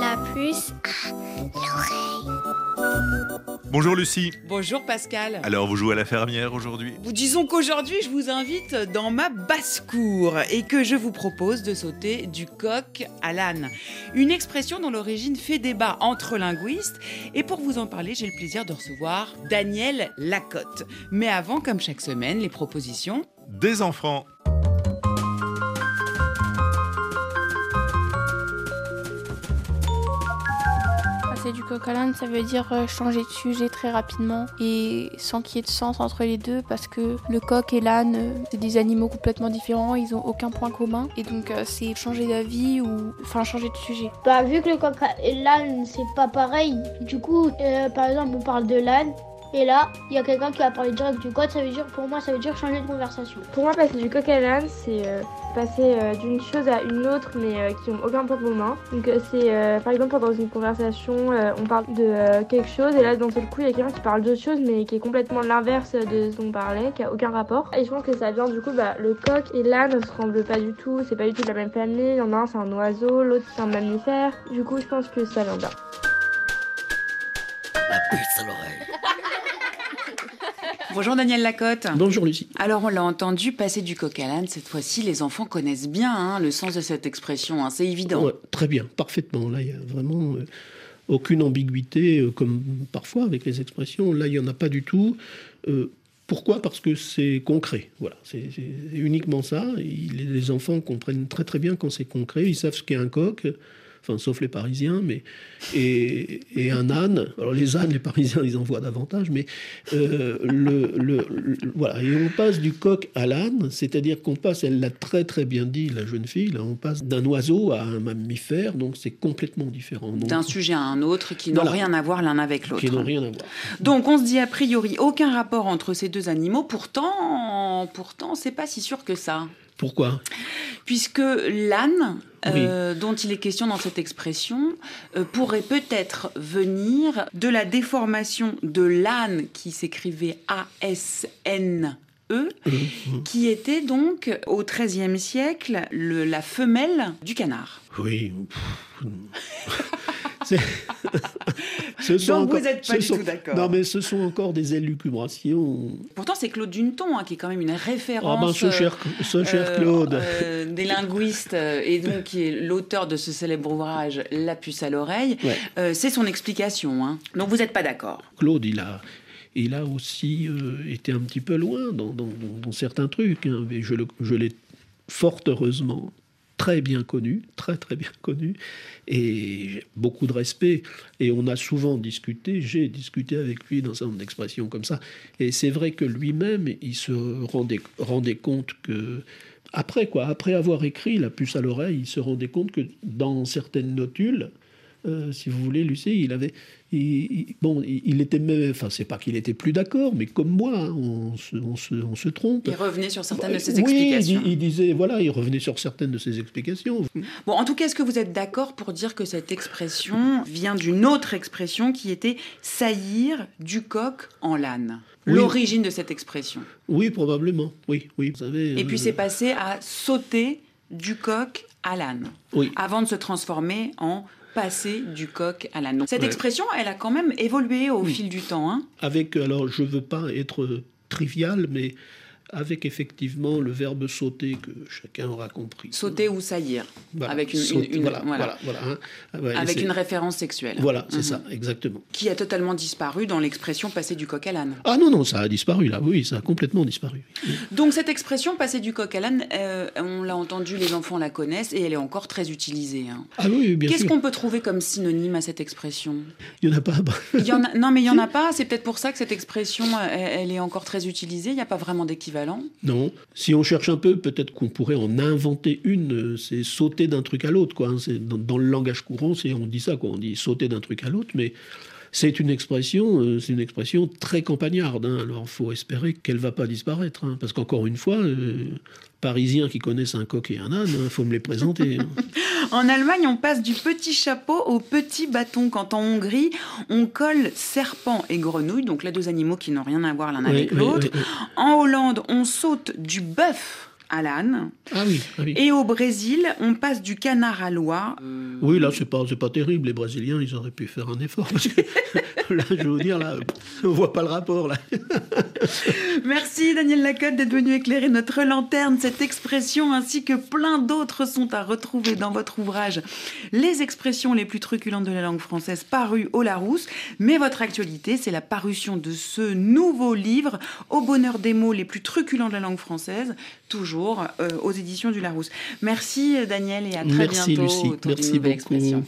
La puce à l'oreille. Bonjour Lucie. Bonjour Pascal. Alors vous jouez à la fermière aujourd'hui? Disons qu'aujourd'hui, je vous invite dans ma basse-cour et que je vous propose de sauter du coq à l'âne. Une expression dont l'origine fait débat entre linguistes. Et pour vous en parler, j'ai le plaisir de recevoir Daniel Lacotte. Mais avant, comme chaque semaine, les propositions. Des enfants. Du coq à l'âne, ça veut dire euh, changer de sujet très rapidement et sans qu'il y ait de sens entre les deux parce que le coq et l'âne, euh, c'est des animaux complètement différents, ils ont aucun point commun et donc euh, c'est changer d'avis ou enfin changer de sujet. Bah, vu que le coq et l'âne, c'est pas pareil, du coup, par exemple, on parle de l'âne, et là, il y a quelqu'un qui va parler direct du coq, ça veut dire, pour moi, ça veut dire changer de conversation. Pour moi, passer du coq à l'âne, c'est euh, passer euh, d'une chose à une autre, mais euh, qui n'ont aucun point commun. Donc, c'est euh, par exemple dans une conversation, euh, on parle de euh, quelque chose, et là, d'un seul coup, il y a quelqu'un qui parle d'autre chose, mais qui est complètement l'inverse de ce dont on parlait, qui a aucun rapport. Et je pense que ça vient du coup, bah, le coq et l'âne ne se ressemblent pas du tout, c'est pas du tout de la même famille. Il y en a un, c'est un oiseau, l'autre, c'est un mammifère. Du coup, je pense que ça vient de là. Bonjour Daniel Lacotte. Bonjour Lucie. Alors on l'a entendu, passer du coq à l'âne, cette fois-ci les enfants connaissent bien hein, le sens de cette expression, hein, c'est évident. Ouais, très bien, parfaitement. Là, il y a vraiment euh, aucune ambiguïté, euh, comme parfois avec les expressions. Là, il n'y en a pas du tout. Euh, pourquoi? Parce que c'est concret. Voilà, c'est c'est uniquement ça. Il- les enfants comprennent très très bien quand c'est concret. Ils savent ce qu'est un coq. Enfin, sauf les Parisiens, mais et, et un âne. Alors les ânes, les Parisiens, ils en voient davantage, mais euh, le, le- le- voilà. Et on passe du coq à l'âne, c'est-à-dire qu'on passe. Elle l'a très très bien dit, la jeune fille. Là, on passe d'un oiseau à un mammifère, donc c'est complètement différent. D'un sujet à un autre qui n'ont Voilà. rien à voir l'un avec l'autre. qui n'ont rien à voir. Donc on se dit a priori aucun rapport entre ces deux animaux, pourtant, pourtant c'est pas si sûr que ça. Pourquoi? Puisque l'âne, euh, dont il est question dans cette expression, euh, pourrait peut-être venir de la déformation de l'âne qui s'écrivait A-S-N-E, Euh, qui était donc au XIIIe siècle le- la femelle du canard. Oui. C'est- ce Donc vous êtes pas ce du sont- tout d'accord. Non, mais ce sont encore des élucubrations. Pourtant c'est Claude Duneton hein, qui est quand même une Ah référence. ben, ce cher, ce cher euh, Claude. euh, des linguistes euh, et donc qui est l'auteur de ce célèbre ouvrage La puce à l'oreille, Ouais. euh, c'est son explication. hein. Donc vous n'êtes pas d'accord. Claude, il a, il a aussi euh, été un petit peu loin dans, dans- dans- dans certains trucs. hein, mais je le- je l'ai fort heureusement très bien connu, très très bien connu, et beaucoup de respect. Et on a souvent discuté, j'ai discuté avec lui dans un nombre d'expressions comme ça. Et c'est vrai que lui-même, il se rendait, rendait compte que après quoi, après avoir écrit La puce à l'oreille, il se rendait compte que dans certaines notules, euh, si vous voulez, Lucie, il avait, il, il- bon, il, il était même, enfin, c'est pas qu'il était plus d'accord, mais comme moi, hein, on, se, on, se, on se trompe. Il revenait sur certaines de ses oui, il, explications. di- il disait, voilà, il revenait sur certaines de ses explications. Bon, en tout cas, est-ce que vous êtes d'accord pour dire que cette expression vient d'une autre expression qui était saillir du coq en l'âne? Oui. L'origine de cette expression. Oui, probablement, oui, oui. Vous savez, Et puis euh, c'est passé à sauter du coq à l'âne, Oui. avant de se transformer en passer du coq à l'âne. Cette Ouais. expression, elle a quand même évolué au fil du temps. hein. avec, alors je veux pas être trivial, mais avec effectivement le verbe sauter que chacun aura compris. Sauter ou saillir, Voilà, avec une, sauter, une- une- voilà, voilà. voilà, voilà, hein. Ah ouais, avec une référence sexuelle. Voilà, c'est Mhm. ça, exactement. Qui a totalement disparu dans l'expression passer du coq à l'âne. Ah non, non, ça a disparu là, oui, ça a complètement disparu. Donc cette expression passer du coq à l'âne, euh, on l'a entendu, les enfants la connaissent et elle est encore très utilisée. hein. Ah oui, bien Qu'est-ce qu'on peut trouver comme synonyme à cette expression? Il n'y en a pas. Il y en a- Non mais il y en a pas, c'est peut-être pour ça que cette expression, euh, elle, elle est encore très utilisée, il n'y a pas vraiment d'équivalent. Non. Si on cherche un peu, peut-être qu'on pourrait en inventer une. euh, C'est sauter d'un truc à l'autre, quoi. hein. Dans, dans le langage courant, c'est on dit ça, quoi. On dit sauter d'un truc à l'autre, mais c'est une expression, euh, c'est une expression très campagnarde. hein. Alors, il faut espérer qu'elle va pas disparaître, hein. parce qu'encore une fois, euh, Parisiens qui connaissent un coq et un âne, il faut me les présenter. hein. En Allemagne, on passe du petit chapeau au petit bâton. Quand en Hongrie, on colle serpent et grenouille, donc les deux animaux qui n'ont rien à voir l'un Oui, avec l'autre. oui, oui. En Hollande, on saute du bœuf à l'âne. Ah oui, ah oui. Et au Brésil, on passe du canard à l'oie. Oui, là, c'est pas, pas terrible. Les Brésiliens, ils auraient pu faire un effort. Parce que là, je veux dire, là, on voit pas le rapport, là. Merci Daniel Lacotte d'être venu éclairer notre lanterne. Cette expression ainsi que plein d'autres sont à retrouver dans votre ouvrage Les expressions les plus truculentes de la langue française paru au Larousse. Mais votre actualité, c'est la parution de ce nouveau livre Au bonheur des mots les plus truculents de la langue française, toujours euh, aux éditions du Larousse. Merci Daniel et à très Merci, bientôt Lucie. autour d'une Merci nouvelle expression.